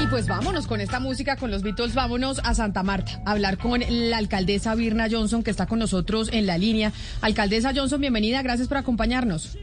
Y pues vámonos con esta música, con los Beatles, vámonos a Santa Marta, a hablar con la alcaldesa Birna Johnson, que está con nosotros en la línea. Alcaldesa Johnson, bienvenida, gracias por acompañarnos.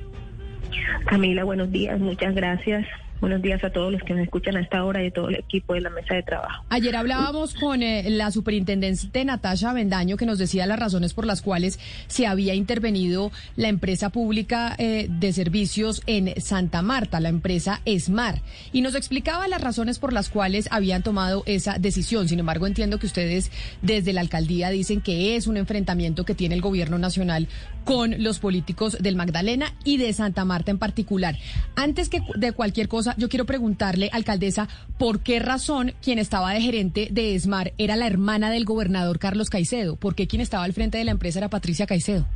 Camila, buenos días, muchas gracias. Buenos días a todos los que nos escuchan a esta hora y a todo el equipo de la mesa de trabajo. Ayer hablábamos con eh, la superintendente Natasha Bendaño que nos decía las razones por las cuales se había intervenido la empresa pública eh, de servicios en Santa Marta, la empresa ESMAR, y nos explicaba las razones por las cuales habían tomado esa decisión. Sin embargo, entiendo que ustedes desde la alcaldía dicen que es un enfrentamiento que tiene el gobierno nacional con los políticos del Magdalena y de Santa Marta en particular. Antes que de cualquier cosa, yo quiero preguntarle, alcaldesa, ¿por qué razón quien estaba de gerente de ESMAR era la hermana del gobernador Carlos Caicedo? ¿Por qué quien estaba al frente de la empresa era Patricia Caicedo?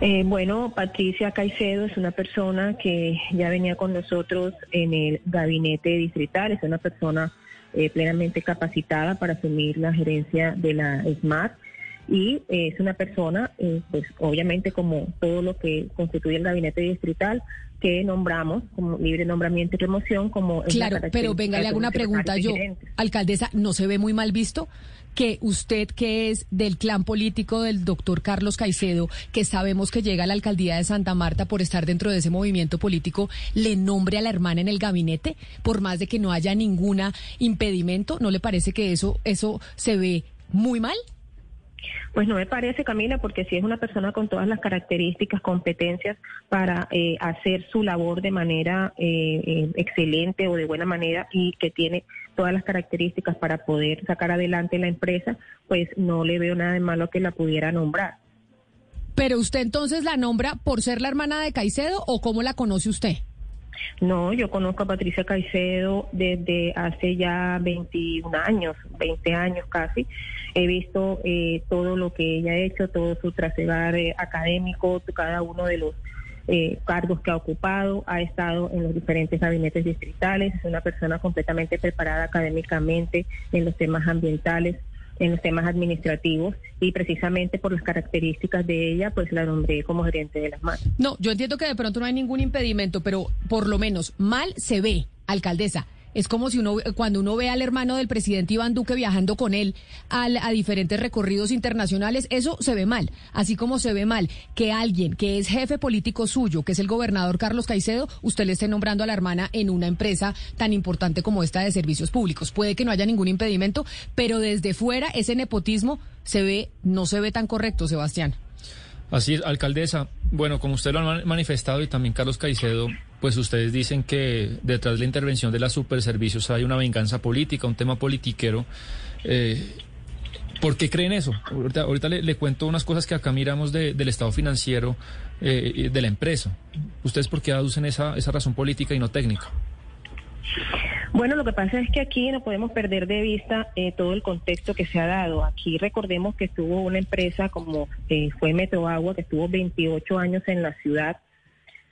Eh, bueno, Patricia Caicedo es una persona que ya venía con nosotros en el gabinete distrital, es una persona eh, plenamente capacitada para asumir la gerencia de la ESMAR y eh, es una persona, eh, pues obviamente como todo lo que constituye el gabinete distrital, que nombramos como libre nombramiento y remoción como... Claro, pero venga, le hago una pregunta yo. Alcaldesa, ¿no se ve muy mal visto que usted, que es del clan político del doctor Carlos Caicedo, que sabemos que llega a la alcaldía de Santa Marta por estar dentro de ese movimiento político, le nombre a la hermana en el gabinete, por más de que no haya ninguna impedimento? ¿No le parece que eso, eso se ve muy mal? Pues no me parece, Camila, porque si es una persona con todas las características, competencias para eh, hacer su labor de manera eh, eh, excelente o de buena manera y que tiene todas las características para poder sacar adelante la empresa, pues no le veo nada de malo que la pudiera nombrar. Pero usted entonces la nombra por ser la hermana de Caicedo o cómo la conoce usted? No, yo conozco a Patricia Caicedo desde hace ya 21 años, 20 años casi. He visto eh, todo lo que ella ha hecho, todo su trasegar eh, académico, cada uno de los eh, cargos que ha ocupado, ha estado en los diferentes gabinetes distritales, es una persona completamente preparada académicamente en los temas ambientales, en los temas administrativos y precisamente por las características de ella, pues la nombré como gerente de las manos. No, yo entiendo que de pronto no hay ningún impedimento, pero por lo menos mal se ve, alcaldesa. Es como si uno, cuando uno ve al hermano del presidente Iván Duque viajando con él a diferentes recorridos internacionales, eso se ve mal. Así como se ve mal que alguien que es jefe político suyo, que es el gobernador Carlos Caicedo, usted le esté nombrando a la hermana en una empresa tan importante como esta de servicios públicos. Puede que no haya ningún impedimento, pero desde fuera ese nepotismo se ve, no se ve tan correcto, Sebastián. Así es, alcaldesa. Bueno, como usted lo ha manifestado y también Carlos Caicedo, pues ustedes dicen que detrás de la intervención de las superservicios hay una venganza política, un tema politiquero. Eh, ¿Por qué creen eso? Ahorita, le, cuento unas cosas que acá miramos del estado financiero eh, de la empresa. ¿Ustedes por qué aducen esa, esa razón política y no técnica? Bueno, lo que pasa es que aquí no podemos perder de vista eh, todo el contexto que se ha dado. Aquí recordemos que estuvo una empresa como eh, fue Metroagua, que estuvo 28 años en la ciudad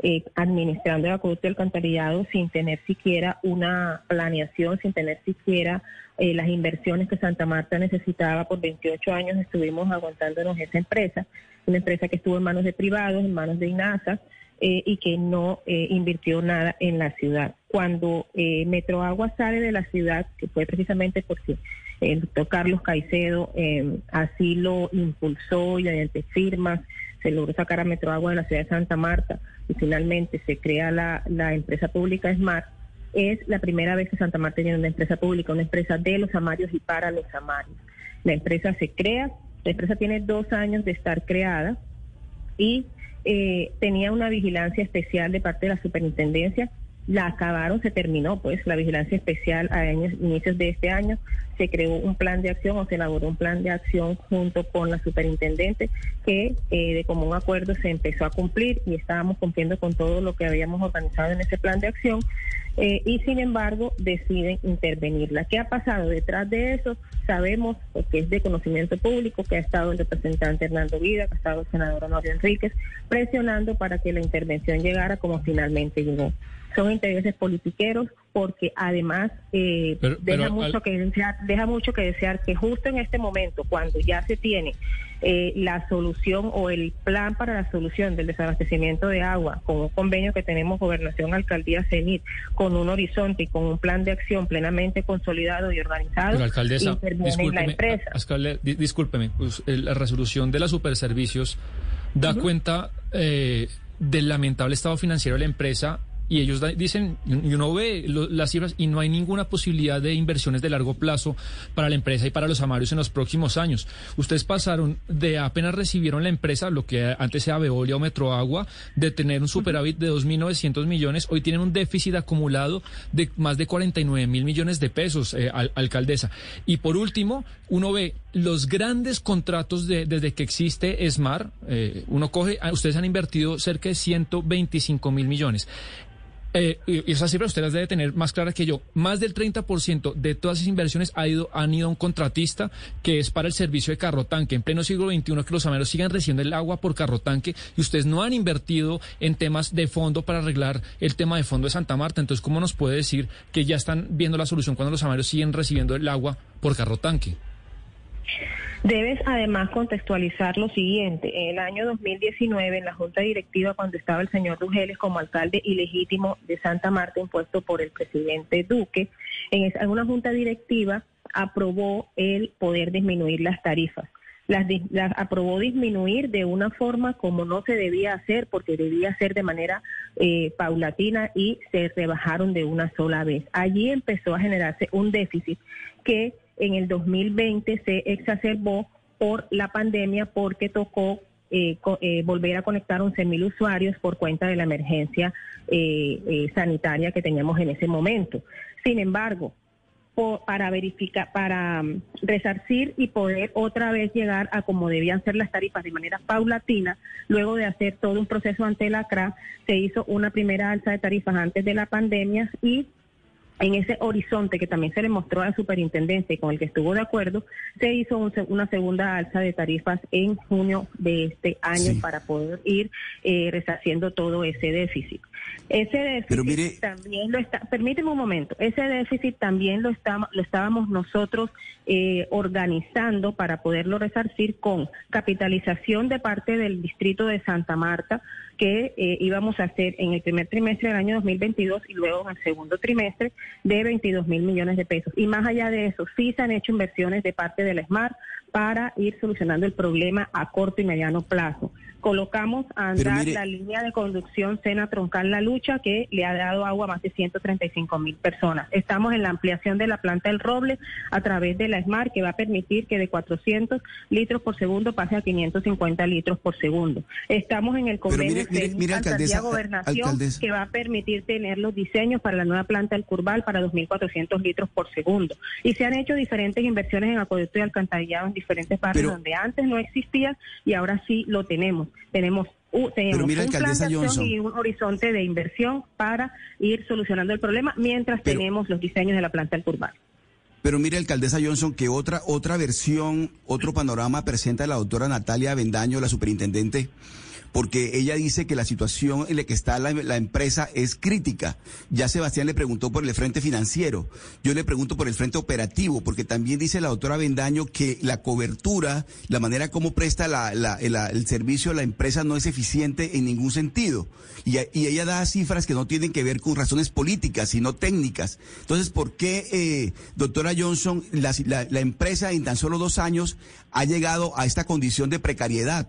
eh, administrando el acueducto del alcantarillado sin tener siquiera una planeación, sin tener siquiera las inversiones que Santa Marta necesitaba. Por 28 años estuvimos aguantándonos esa empresa, una empresa que estuvo en manos de privados, en manos de INASA. y que no invirtió nada en la ciudad cuando eh, Metroagua sale de la ciudad, que fue precisamente porque el doctor Carlos Caicedo eh, así lo impulsó y mediante firmas se logró sacar a Metroagua de la ciudad de Santa Marta y finalmente se crea la, la empresa pública SMART, es la primera vez que Santa Marta tiene una empresa pública, una empresa de los amarios y para los amarios. La empresa se crea, la empresa tiene dos años de estar creada y eh, tenía una vigilancia especial de parte de la superintendencia la acabaron, se terminó pues la vigilancia especial a años, inicios de este año, se creó un plan de acción o se elaboró un plan de acción junto con la superintendente que eh, de común acuerdo se empezó a cumplir y estábamos cumpliendo con todo lo que habíamos organizado en ese plan de acción eh, y sin embargo deciden intervenirla. ¿Qué ha pasado detrás de eso? Sabemos, porque es de conocimiento público, que ha estado el representante Hernando Vida, que ha estado el senador Honorio Enríquez, presionando para que la intervención llegara como finalmente llegó. Son intereses politiqueros porque además eh, deja mucho que desear, deja mucho que desear que justo en este momento, cuando ya se tiene eh, la solución o el plan para la solución del desabastecimiento de agua, con un convenio que tenemos Gobernación, Alcaldía, CENIT, con un horizonte y con un plan de acción plenamente consolidado y organizado, Pero alcaldesa, la empresa. discúlpeme, pues, la resolución de los superservicios da cuenta eh, del lamentable estado financiero de la empresa y ellos dicen, y uno ve las cifras y no hay ninguna posibilidad de inversiones de largo plazo para la empresa y para los amarios en los próximos años. Ustedes pasaron de apenas recibieron la empresa, lo que antes era Veolia o Metroagua, de tener un superávit de 2.900 millones, hoy tienen un déficit acumulado de más de 49 mil millones de pesos, eh, alcaldesa. Y por último, uno ve los grandes contratos de, desde que existe SMAR, eh, uno coge, ah, ustedes han invertido cerca de 125 mil millones. Eh, y esas cifras usted las debe tener más claras que yo. Más del 30% de todas esas inversiones ha ido, han ido a un contratista que es para el servicio de carro tanque. En pleno siglo XXI que los ameros sigan recibiendo el agua por carro tanque y ustedes no han invertido en temas de fondo para arreglar el tema de fondo de Santa Marta. Entonces, ¿cómo nos puede decir que ya están viendo la solución cuando los ameros siguen recibiendo el agua por carro tanque? Debes además contextualizar lo siguiente. En el año 2019, en la Junta Directiva, cuando estaba el señor Rugeles como alcalde ilegítimo de Santa Marta, impuesto por el presidente Duque, en, una Junta Directiva aprobó el poder disminuir las tarifas. Las, aprobó disminuir de una forma como no se debía hacer, porque debía ser de manera eh, paulatina y se rebajaron de una sola vez. Allí empezó a generarse un déficit que en el 2020 se exacerbó por la pandemia porque tocó eh, eh, volver a conectar 11.000 usuarios por cuenta de la emergencia eh, sanitaria que teníamos en ese momento. Sin embargo, para verificar, para mm, resarcir y poder otra vez llegar a como debían ser las tarifas de manera paulatina, luego de hacer todo un proceso ante la CRA, se hizo una primera alza de tarifas antes de la pandemia y en ese horizonte que también se le mostró a la superintendencia y con el que estuvo de acuerdo, se hizo una segunda alza de tarifas en junio de este año para poder ir eh, resarciendo todo ese déficit. Ese déficit también lo está, permíteme un momento, ese déficit también lo, está, lo estábamos nosotros eh, organizando para poderlo resarcir con capitalización de parte del distrito de Santa Marta, que eh, íbamos a hacer en el primer trimestre del año 2022 y luego en el segundo trimestre de 22 mil millones de pesos. Y más allá de eso, sí se han hecho inversiones de parte del SMART para ir solucionando el problema a corto y mediano plazo. Colocamos a andar la línea de conducción Sena Troncal La Lucha que le ha dado agua a más de 135 mil personas. Estamos en la ampliación de la planta del Roble a través de la SMART que va a permitir que de 400 litros por segundo pase a 550 litros por segundo. Estamos en el convenio de Gobernación que va a permitir tener los diseños para la nueva planta del Curval para 2.400 litros por segundo. Y se han hecho diferentes inversiones en acueducto y alcantarillado en diferentes partes donde antes no existían y ahora sí lo tenemos. Tenemos tenemos un plan de acción y un horizonte de inversión para ir solucionando el problema mientras tenemos los diseños de la planta del Curval. Pero mire, alcaldesa Johnson, que otra, otra versión, otro panorama presenta la doctora Natalia Bendaño, la superintendente porque ella dice que la situación en la que está la, empresa es crítica. Ya Sebastián le preguntó por el frente financiero, yo le pregunto por el frente operativo, porque también dice la doctora Bendaño que la cobertura, la manera como presta el, servicio a la empresa no es eficiente en ningún sentido. Y, ella da cifras que no tienen que ver con razones políticas, sino técnicas. Entonces, ¿por qué, eh, doctora Johnson, la empresa en tan solo dos años ha llegado a esta condición de precariedad?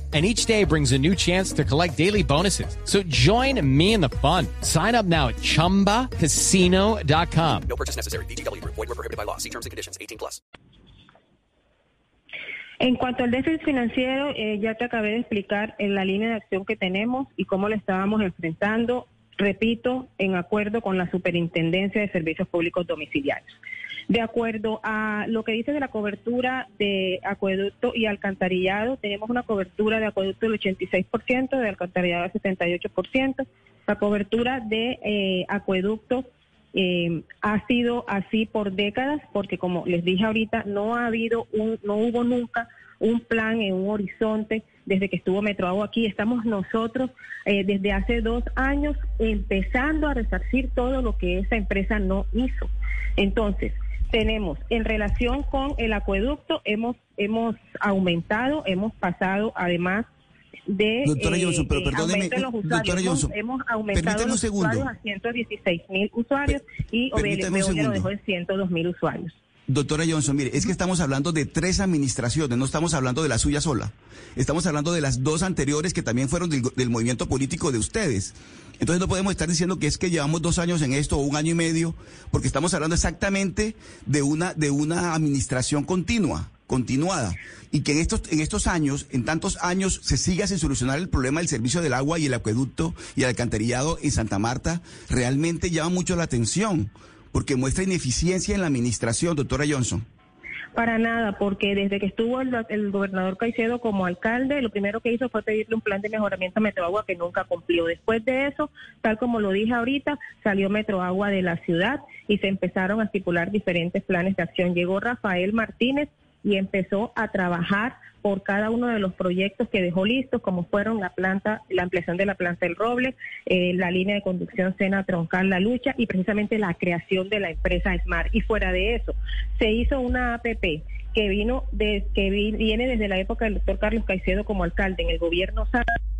and each day brings a new chance to collect daily bonuses. So join me in the fun. Sign up now at ChumbaCasino.com. No purchase necessary. Void were prohibited by law. See terms and conditions. 18 plus. En cuanto al déficit financiero, eh, ya te acabé de explicar en la línea de acción que tenemos y cómo lo estábamos enfrentando, repito, en acuerdo con la Superintendencia de Servicios Públicos Domiciliarios. De acuerdo a lo que dice de la cobertura de acueducto y alcantarillado, tenemos una cobertura de acueducto del 86%, de alcantarillado del 78%. La cobertura de eh, acueducto eh, ha sido así por décadas, porque como les dije ahorita, no ha habido un, no hubo nunca un plan en un horizonte desde que estuvo Metroagua aquí. Estamos nosotros eh, desde hace dos años empezando a resarcir todo lo que esa empresa no hizo. Entonces, tenemos en relación con el acueducto, hemos, hemos aumentado, hemos pasado además de Doctora eh, Johnson, pero eh, perdóneme, los doctora usuarios. Johnson, hemos, hemos aumentado los usuarios a 116 mil usuarios y permítame un Veolia lo dejó en 102 mil usuarios. Doctora Johnson, mire, es que estamos hablando de tres administraciones, no estamos hablando de la suya sola. Estamos hablando de las dos anteriores que también fueron del, movimiento político de ustedes. Entonces no podemos estar diciendo que es que llevamos dos años en esto o un año y medio, porque estamos hablando exactamente de una, de una administración continua, continuada. Y que en estos, en estos años, en tantos años, se siga sin solucionar el problema del servicio del agua y el acueducto y el alcantarillado en Santa Marta, realmente llama mucho la atención, porque muestra ineficiencia en la administración, doctora Johnson. Para nada, porque desde que estuvo el, el gobernador Caicedo como alcalde, lo primero que hizo fue pedirle un plan de mejoramiento a Metroagua que nunca cumplió. Después de eso, tal como lo dije ahorita, salió Metroagua de la ciudad y se empezaron a estipular diferentes planes de acción. Llegó Rafael Martínez y empezó a trabajar por cada uno de los proyectos que dejó listos, como fueron la planta, la ampliación de la planta del Roble, eh, la línea de conducción Sena Troncal La Lucha y precisamente la creación de la empresa Smart. Y fuera de eso, se hizo una APP que vino de, que vi- viene desde la época del doctor Carlos Caicedo como alcalde en el gobierno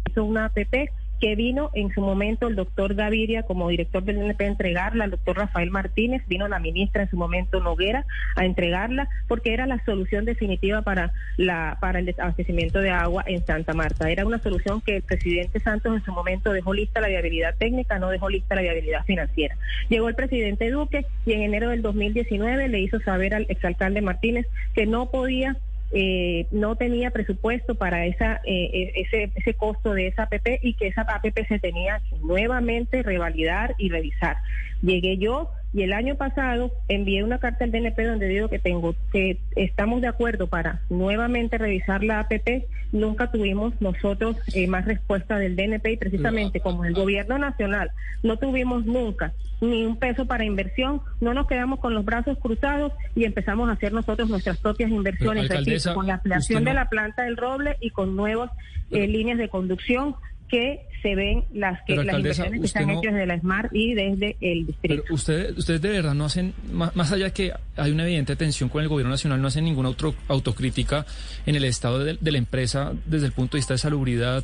hizo una APP que vino en su momento el doctor Gaviria como director del NP a entregarla, el doctor Rafael Martínez, vino la ministra en su momento Noguera a entregarla, porque era la solución definitiva para, la, para el desabastecimiento de agua en Santa Marta. Era una solución que el presidente Santos en su momento dejó lista la viabilidad técnica, no dejó lista la viabilidad financiera. Llegó el presidente Duque y en enero del 2019 le hizo saber al exalcalde Martínez que no podía eh, no tenía presupuesto para esa eh, ese, ese costo de esa APP y que esa APP se tenía que nuevamente revalidar y revisar. Llegué yo y el año pasado envié una carta al DNP donde digo que tengo que estamos de acuerdo para nuevamente revisar la APP. Nunca tuvimos nosotros eh, más respuesta del DNP y precisamente como el gobierno nacional no tuvimos nunca ni un peso para inversión, no nos quedamos con los brazos cruzados y empezamos a hacer nosotros nuestras propias inversiones, Pero, repito, alcaldesa, con la ampliación no- de la planta del roble y con nuevas eh, líneas de conducción que se ven las que Pero, las inversiones que se han usted no- hecho desde la SMART y desde el distrito. Pero ustedes, ustedes de verdad no hacen, más, más allá que hay una evidente tensión con el gobierno nacional, no hacen ninguna auto- autocrítica en el estado de, de la empresa desde el punto de vista de salubridad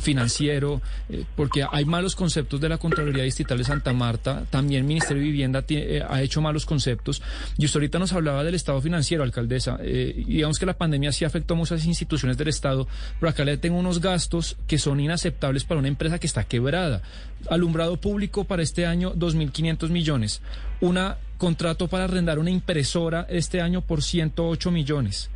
financiero, eh, porque hay malos conceptos de la Contraloría Distrital de Santa Marta, también el Ministerio de Vivienda eh, ha hecho malos conceptos, y usted ahorita nos hablaba del estado financiero, alcaldesa, eh, digamos que la pandemia sí afectó a muchas instituciones del Estado, pero acá le tengo unos gastos que son inaceptables para una empresa que está quebrada. Alumbrado público para este año, 2.500 millones. Una contrato para arrendar una impresora este año por 108 millones.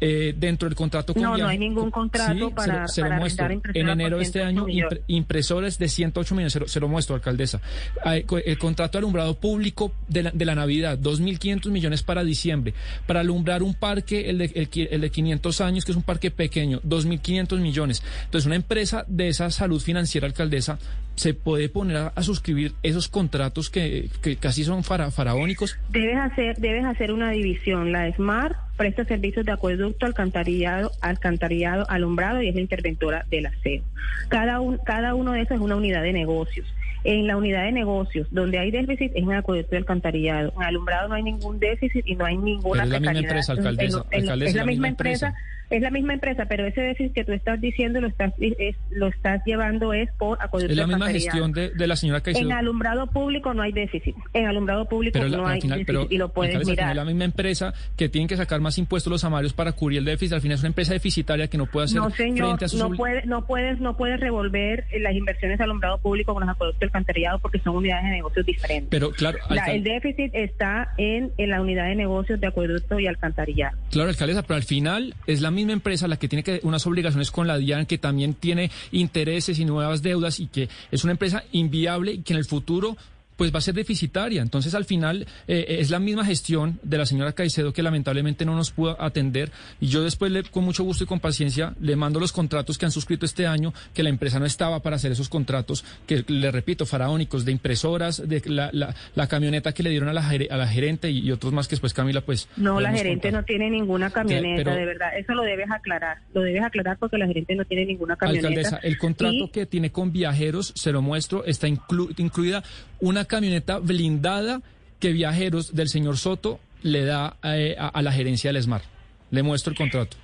Eh, dentro del contrato con No, no hay ningún contrato Sí, se lo- para- se lo, para muestro. arrendar En enero de este 108 año, impre- impresores de 108 millones, se lo, se lo muestro, alcaldesa. Hay El contrato de alumbrado público de la, de la Navidad, 2.500 millones para diciembre. Para alumbrar un parque, el de, el, el de 500 años, que es un parque pequeño, 2.500 millones. Entonces, una empresa de esa salud financiera, alcaldesa, se puede poner a, a suscribir esos contratos que, que casi son fara- faraónicos. Debes hacer, debes hacer una división. La SMART presta servicios de acueducto, alcantarillado, alcantarillado, alumbrado y es la interventora del aseo. Cada, un, cada uno de esos es una unidad de negocios. En la unidad de negocios, donde hay déficit, es en acueducto y alcantarillado. En alumbrado no hay ningún déficit y no hay ninguna Pero es la misma empresa, en- en- alcaldesa, es la misma empresa, Es la misma empresa, pero ese déficit que tú estás diciendo lo estás es- lo estás llevando es por acueducto Es la misma gestión de, de la señora Caicedo. En alumbrado público no hay déficit. En alumbrado público Pero, no hay final, déficit pero y lo puedes al final mirar. la misma empresa que tienen que sacar más impuestos los amarios para cubrir el déficit, al final es una empresa deficitaria que no puede hacer No, señor, frente a sus no, puede, no, puedes, no puedes revolver eh, las inversiones de alumbrado público con los acueductos de alcantarillado porque son unidades de negocios diferentes. Pero claro, La- alcal- el déficit está en, en la unidad de negocios de acueducto y alcantarillado. Claro, alcaldesa, pero al final es la misma empresa la que tiene que unas obligaciones con la DIAN, que también tiene intereses y nuevas deudas y que es una empresa inviable y que en el futuro pues va a ser deficitaria. Entonces, al final, eh, es la misma gestión de la señora Caicedo que lamentablemente no nos pudo atender. Y yo después, le, con mucho gusto y con paciencia, le mando los contratos que han suscrito este año, que la empresa no estaba para hacer esos contratos, que le repito, faraónicos, de impresoras, de la, la, la camioneta que le dieron a la, a la gerente y, y otros más que después Camila, pues... No, la gerente contar. no tiene ninguna camioneta, pero- de verdad. Eso lo debes aclarar. Lo debes aclarar porque la gerente no tiene ninguna camioneta. Alcaldesa, el contrato Y- que tiene con viajeros, se lo muestro, está inclu- incluida una camioneta blindada que viajeros del señor Soto le da eh, a, a la gerencia del SMAR. Le muestro el contrato.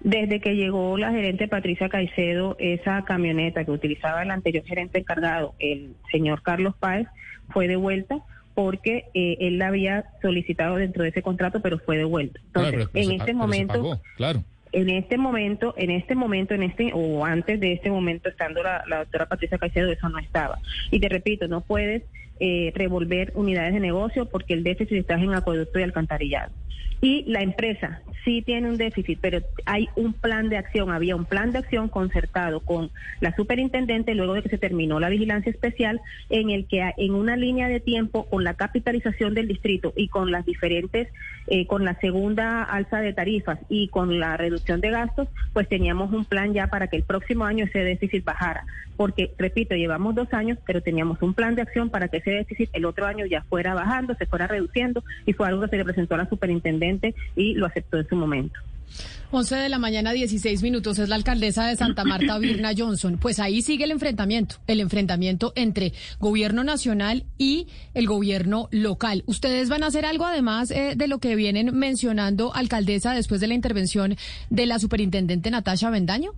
Desde que llegó la gerente Patricia Caicedo, esa camioneta que utilizaba el anterior gerente encargado, el señor Carlos Páez, fue devuelta porque eh, él la había solicitado dentro de ese contrato, pero fue devuelta. Entonces, Claro, pero- pero en se este momento, pagó, claro. En este momento, en este momento, en este o antes de este momento, estando la, la doctora Patricia Caicedo, eso no estaba. Y te repito, no puedes eh, revolver unidades de negocio porque el déficit está en acueducto y alcantarillado. Y la empresa sí tiene un déficit, pero hay un plan de acción, había un plan de acción concertado con la superintendente luego de que se terminó la vigilancia especial, en el que en una línea de tiempo, con la capitalización del distrito y con las diferentes, eh, con la segunda alza de tarifas y con la reducción de gastos, pues teníamos un plan ya para que el próximo año ese déficit bajara. Porque, repito, llevamos dos años, pero teníamos un plan de acción para que ese déficit el otro año ya fuera bajando, se fuera reduciendo, y fue algo que se le presentó a la superintendente y lo aceptó en su momento. 11 de la mañana, 16 minutos, es la alcaldesa de Santa Marta, Virna Johnson. Pues ahí sigue el enfrentamiento, el enfrentamiento entre gobierno nacional y el gobierno local. ¿Ustedes van a hacer algo además eh, de lo que vienen mencionando, alcaldesa, después de la intervención de la superintendente Natasha Bendaño?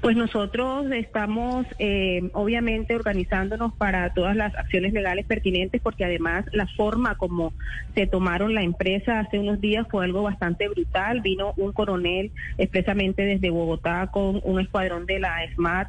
Pues nosotros estamos eh, obviamente organizándonos para todas las acciones legales pertinentes porque además la forma como se tomaron la empresa hace unos días fue algo bastante brutal. Vino un coronel expresamente desde Bogotá con un escuadrón de la SMAT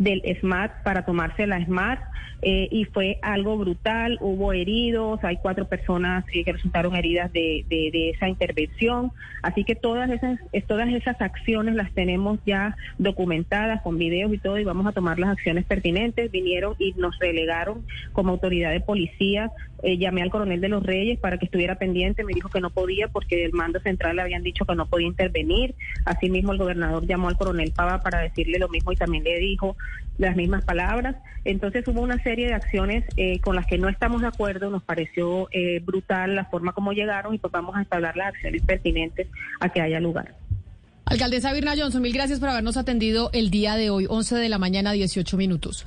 del SMAT para tomarse la SMAT eh, y fue algo brutal, hubo heridos, hay cuatro personas eh, que resultaron heridas de, de, de esa intervención, así que todas esas, es- todas esas acciones las tenemos ya documentadas con videos y todo y vamos a tomar las acciones pertinentes, vinieron y nos relegaron como autoridad de policía, eh, llamé al coronel de los Reyes para que estuviera pendiente, me dijo que no podía porque del mando central le habían dicho que no podía intervenir, asimismo el gobernador llamó al coronel Pava para decirle lo mismo y también le dijo las mismas palabras. Entonces hubo una serie de acciones eh, con las que no estamos de acuerdo, nos pareció eh, brutal la forma como llegaron y pues vamos a establecer las acciones pertinentes a que haya lugar. Alcaldesa Virna Johnson, mil gracias por habernos atendido el día de hoy, 11 de la mañana, 18 minutos.